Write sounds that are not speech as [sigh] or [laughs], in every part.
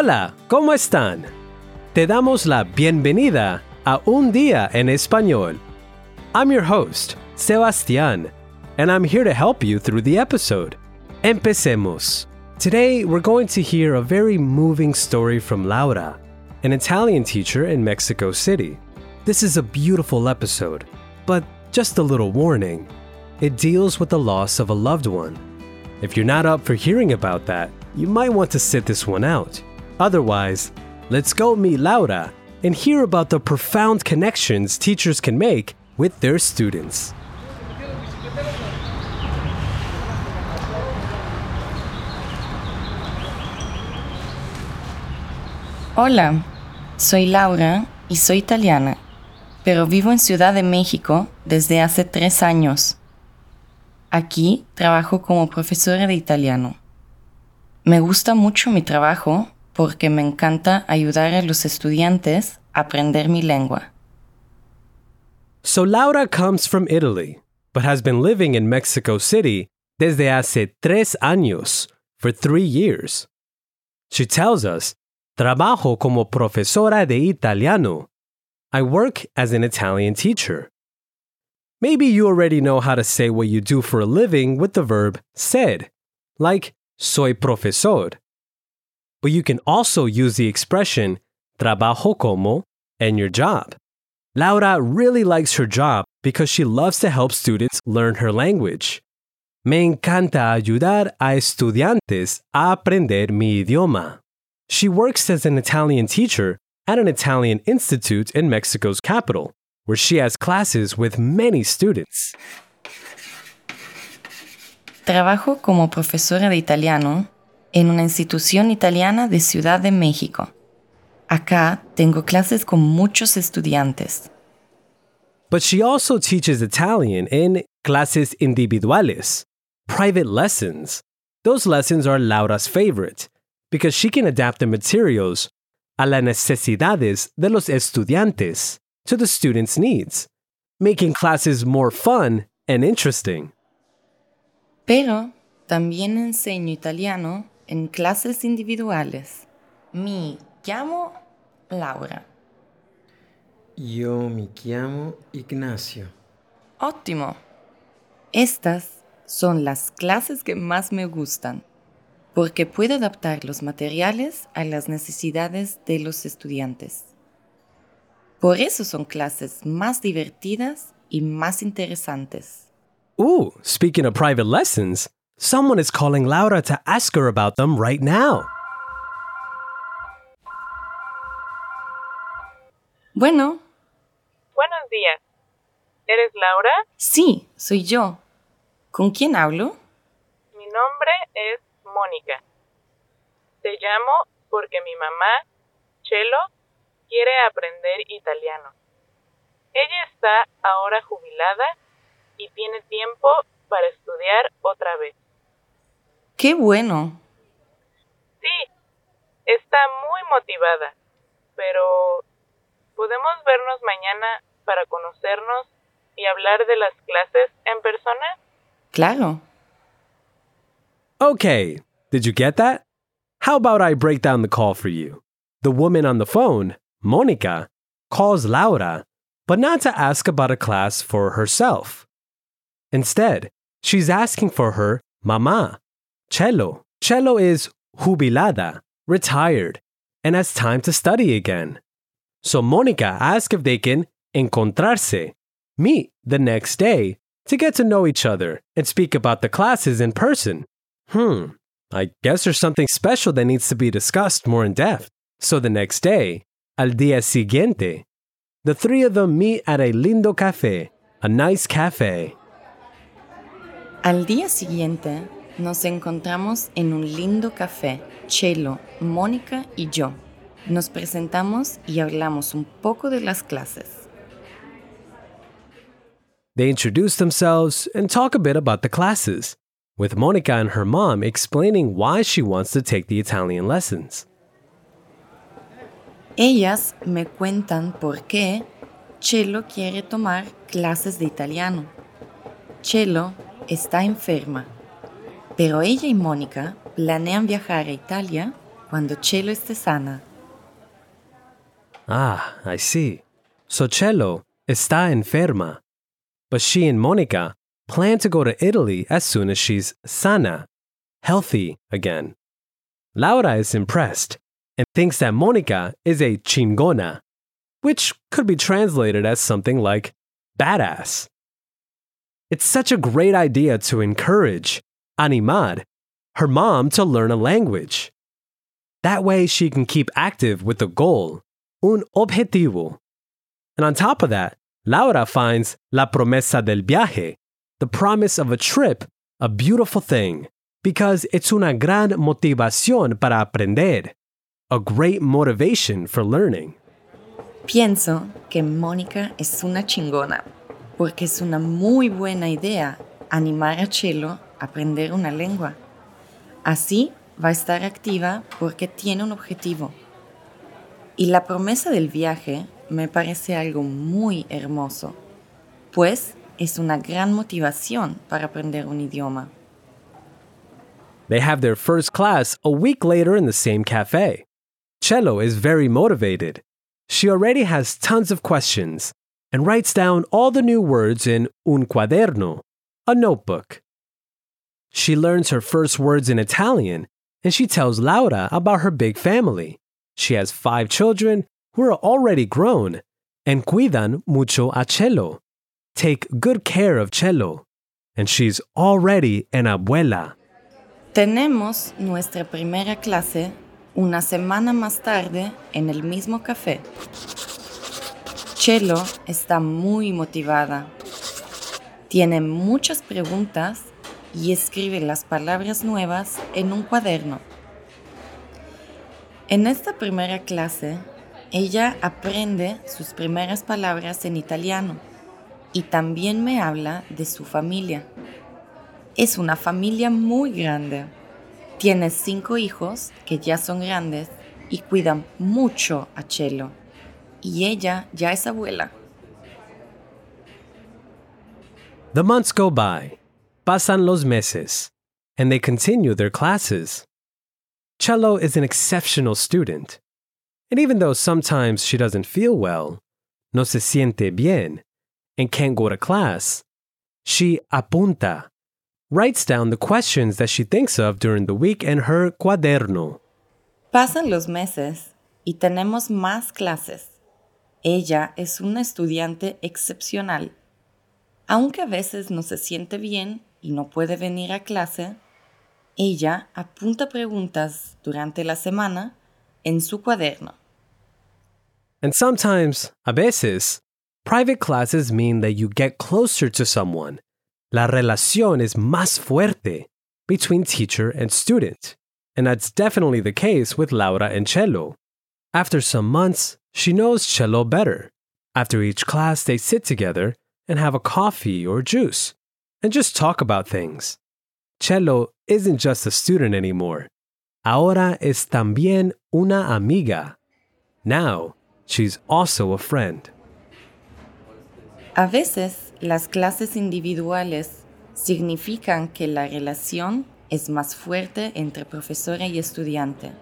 Hola, ¿cómo están? Te damos la bienvenida a Un Día en Español. I'm your host, Sebastián, and I'm here to help you through the episode. Empecemos. Today, we're going to hear a very moving story from Laura, an Italian teacher in Mexico City. This is a beautiful episode, but just a little warning. It deals with the loss of a loved one. If you're not up for hearing about that, you might want to sit this one out. Otherwise, let's go meet Laura and hear about the profound connections teachers can make with their students. Hola, soy Laura y soy italiana, pero vivo en Ciudad de México desde hace tres años. Aquí trabajo como profesora de italiano. Me gusta mucho mi trabajo porque me encanta ayudar a los estudiantes a aprender mi lengua. So Laura comes from Italy, but has been living in Mexico City desde hace tres años, for three years. She tells us, Trabajo como profesora de italiano. I work as an Italian teacher. Maybe you already know how to say what you do for a living with the verb ser, like soy profesor. But you can also use the expression trabajo como and your job. Laura really likes her job because she loves to help students learn her language. Me encanta ayudar a estudiantes a aprender mi idioma. She works as an Italian teacher at an Italian institute in Mexico's capital, where she has classes with many students. Trabajo como profesora de italiano en una institución italiana de Ciudad de México. Acá tengo clases con muchos estudiantes. But she also teaches Italian in clases individuales, private lessons. Those lessons are Laura's favorite because she can adapt the materials a las necesidades de los estudiantes, to the students' needs, making classes more fun and interesting. Pero también enseño italiano en clases individuales. Mi llamo Laura. Io mi chiamo Ignacio. Ótimo. Estas son las clases que más me gustan, porque puedo adaptar los materiales a las necesidades de los estudiantes. Por eso son clases más divertidas y más interesantes. Ooh, speaking of private lessons, someone is calling Laura to ask her about them right now. Bueno, Buenos días. ¿Eres Laura? sí, soy yo. ¿Con quién hablo? Mi nombre es Mónica. Te llamo porque mi mamá, Chelo, quiere aprender italiano. Ella está ahora jubilada y tiene tiempo para estudiar otra vez. Qué bueno. Sí, está muy motivada, pero ¿podemos vernos mañana para conocernos y hablar de las clases en persona? Claro. Okay, did you get that? How about I break down the call for you? The woman on the phone, Monica, calls Laura, but not to ask about a class for herself. Instead, she's asking for her mama, Chelo. Chelo is jubilada, retired, and has time to study again. So Monica asks if they can encontrarse, meet the next day to get to know each other and speak about the classes in person. Hmm, I guess there's something special that needs to be discussed more in depth. So the next day, al día siguiente, the three of them meet at a lindo café, a nice cafe. Al día siguiente nos encontramos en un lindo café, Chelo, Mónica y yo. Nos presentamos y hablamos un poco de las clases. They introduce themselves and talk a bit about the classes, with Monica and her mom explaining why she wants to take the Italian lessons. Ellas me cuentan por qué Chelo quiere tomar clases de italiano. Chelo está enferma, pero ella y Mónica planean viajar a Italia cuando Chelo esté sana. Ah, I see. So Chelo está enferma. But she and Monica plan to go to Italy as soon as she's sana, healthy again. Laura is impressed and thinks that Monica is a chingona, which could be translated as something like badass. It's such a great idea to encourage, animar, her mom to learn a language. That way she can keep active with the goal, un objetivo. And on top of that, Laura finds la promesa del viaje, the promise of a trip, a beautiful thing, because it's una gran motivación para aprender, a great motivation for learning. Pienso que Mónica es una chingona, porque es una muy buena idea animar a Chelo aprender una lengua. Así va a estar activa porque tiene un objetivo. Y la promesa del viaje me parece algo muy hermoso, pues es una gran motivación para aprender un idioma. They have their first class a week later in the same cafe. Cello is very motivated. She already has tons of questions and writes down all the new words in un cuaderno, a notebook. She learns her first words in Italian and she tells Laura about her big family. She has five children who are already grown and cuidan mucho a Chelo, take good care of Chelo, and she's already an abuela. Tenemos nuestra primera clase una semana más tarde en el mismo café. Chelo está muy motivada. Tiene muchas preguntas y escribe las palabras nuevas en un cuaderno. En esta primera clase, ella aprende sus primeras palabras en italiano y también me habla de su familia. Es una familia muy grande. Tiene cinco hijos que ya son grandes y cuidan mucho a Chelo. Y ella ya es abuela. The months go by, pasan los meses, and they continue their classes. Chelo is an exceptional student. And even though sometimes she doesn't feel well, no se siente bien, and can't go to class, she apunta, writes down the questions that she thinks of during the week in her cuaderno. Pasan los meses y tenemos más clases. Ella es una estudiante excepcional. Aunque a veces no se siente bien y no puede venir a clase, ella apunta preguntas durante la semana en su cuaderno. And sometimes, a veces, private classes mean that you get closer to someone. La relación es más fuerte between teacher and student. And that's definitely the case with Laura and Chelo. After some months, she knows Chelo better. After each class, they sit together and have a coffee or juice and just talk about things. Cello isn't just a student anymore. Ahora es también una amiga. Now, she's also a friend. A veces las clases individuales significan que la relación es más fuerte entre profesora y estudiante.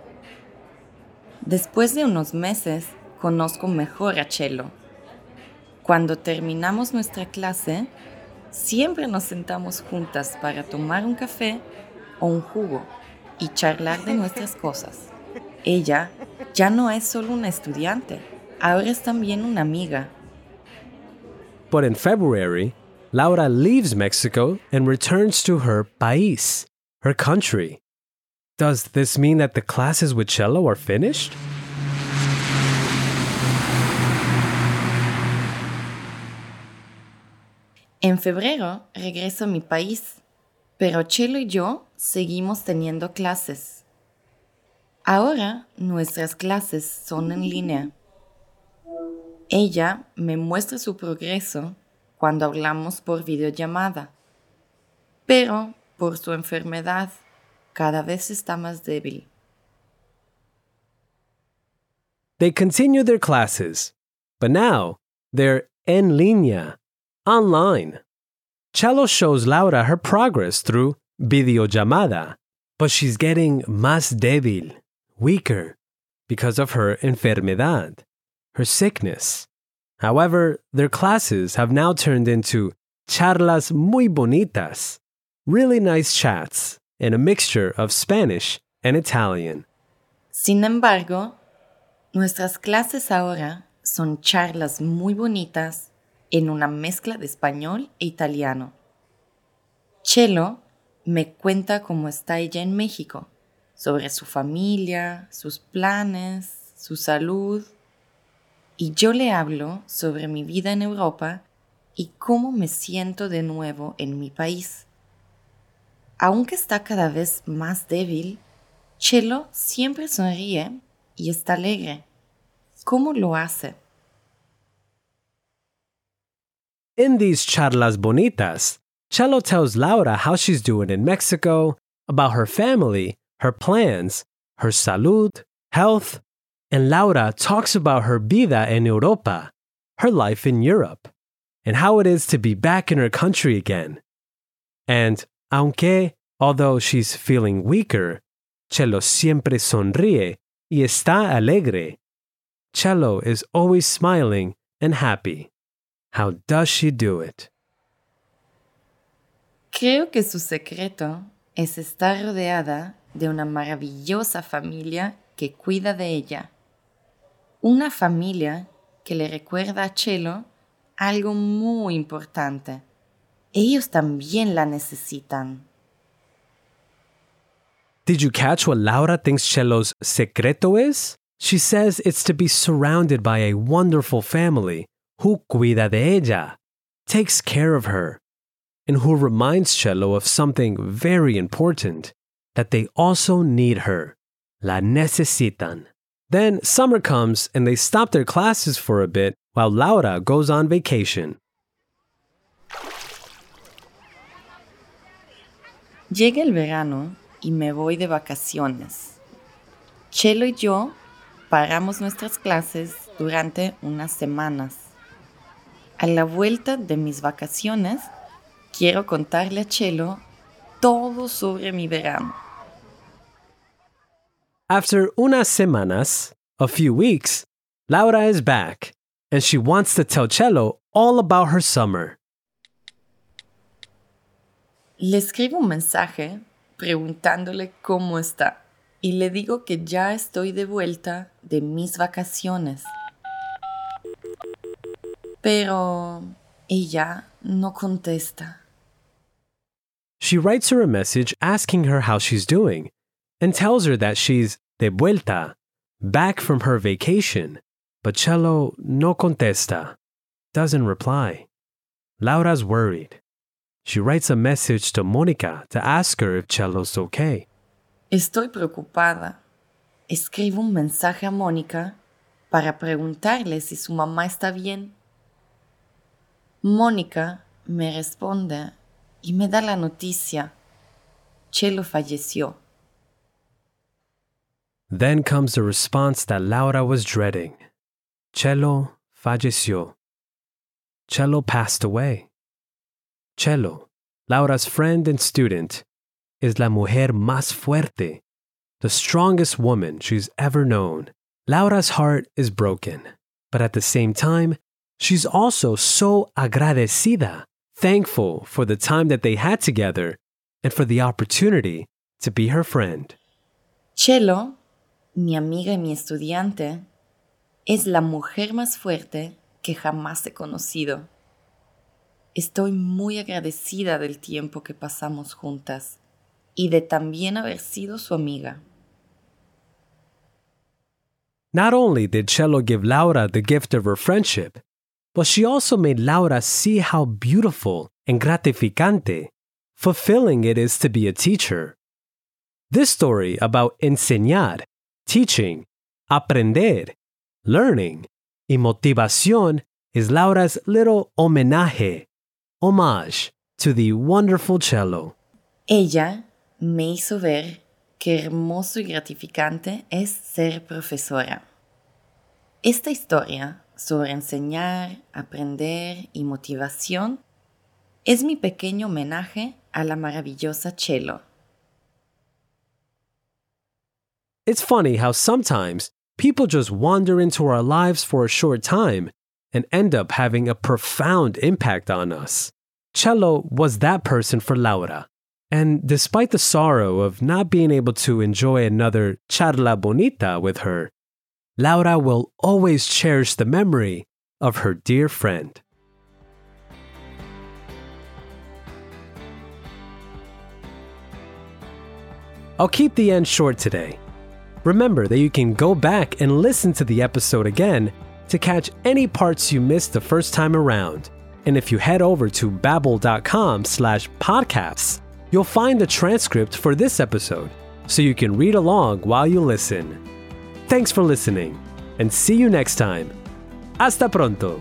Después de unos meses, conozco mejor a Chelo. Cuando terminamos nuestra clase, siempre nos sentamos juntas para tomar un café o un jugo y charlar de nuestras [laughs] cosas. Ella ya no es solo una estudiante, ahora es también una amiga. But in February, Laura leaves Mexico and returns to her país, her country. Does this mean that the classes with cello are finished? En febrero regreso a mi país, pero Chelo y yo seguimos teniendo clases. Ahora nuestras clases son en línea. Ella me muestra su progreso cuando hablamos por videollamada, pero por su enfermedad cada vez está más débil. They continue their classes, but now they're en línea, online. Chelo shows Laura her progress through videollamada, but she's getting más débil, weaker because of her enfermedad, her sickness. However, their classes have now turned into charlas muy bonitas, really nice chats in a mixture of Spanish and Italian. Sin embargo, nuestras clases ahora son charlas muy bonitas en una mezcla de español e italiano. Chelo me cuenta cómo está ella en México, sobre su familia, sus planes, su salud, y yo le hablo sobre mi vida en Europa y cómo me siento de nuevo en mi país. Aunque está cada vez más débil, Chelo siempre sonríe y está alegre. ¿Cómo lo hace? In these charlas bonitas, Chelo tells Laura how she's doing in Mexico, about her family, her plans, her salud, health, and Laura talks about her vida en Europa, her life in Europe, and how it is to be back in her country again. And aunque, although she's feeling weaker, Chelo siempre sonríe y está alegre. Chelo is always smiling and happy. How does she do it? Creo que su secreto es estar rodeada de una maravillosa familia que cuida de ella. Una familia que le recuerda a Chelo algo muy importante. Ellos también la necesitan. Did you catch what Laura thinks Cello's secreto is? She says it's to be surrounded by a wonderful family who cuida de ella, takes care of her, and who reminds Chelo of something very important that they also need her. La necesitan. Then summer comes and they stop their classes for a bit while Laura goes on vacation. Llega el verano y me voy de vacaciones. Chelo y yo paramos nuestras clases durante unas semanas. A la vuelta de mis vacaciones, quiero contarle a Chelo todo sobre mi verano. After unas semanas, a few weeks, Laura is back and she wants to tell Cello all about her summer. Le escribo un mensaje preguntándole cómo está y le digo que ya estoy de vuelta de mis vacaciones. Pero ella no contesta. She writes her a message asking her how she's doing and tells her that she's de vuelta, back from her vacation. But Cello no contesta, doesn't reply. Laura's worried. She writes a message to Monica to ask her if Cello's okay. Estoy preocupada. Escribo un mensaje a Mónica para preguntarle si su mamá está bien. Mónica me responde y me da la noticia. Chelo falleció. Then comes the response that Laura was dreading. Chelo falleció. Chelo passed away. Chelo, Laura's friend and student, is la mujer más fuerte, the strongest woman she's ever known. Laura's heart is broken, but at the same time, she's also so agradecida, thankful for the time that they had together and for the opportunity to be her friend. Chelo, mi amiga y mi estudiante, es la mujer más fuerte que jamás he conocido. Estoy muy agradecida del tiempo que pasamos juntas y de también haber sido su amiga. Not only did Chelo give Laura the gift of her friendship, but she also made Laura see how beautiful and gratificante, fulfilling it is to be a teacher. This story about enseñar, teaching, aprender, learning, y motivación is Laura's little homenaje, homage to the wonderful Chelo. Ella me hizo ver qué hermoso y gratificante es ser profesora. Esta historia sobre enseñar, aprender y motivación es mi pequeño homenaje a la maravillosa Chelo. It's funny how sometimes people just wander into our lives for a short time and end up having a profound impact on us. Chelo was that person for Laura. And despite the sorrow of not being able to enjoy another charla bonita with her, Laura will always cherish the memory of her dear friend. I'll keep the end short today. Remember that you can go back and listen to the episode again to catch any parts you missed the first time around. And if you head over to babbel.com slash podcasts, you'll find the transcript for this episode so you can read along while you listen. Thanks for listening and see you next time. Hasta pronto.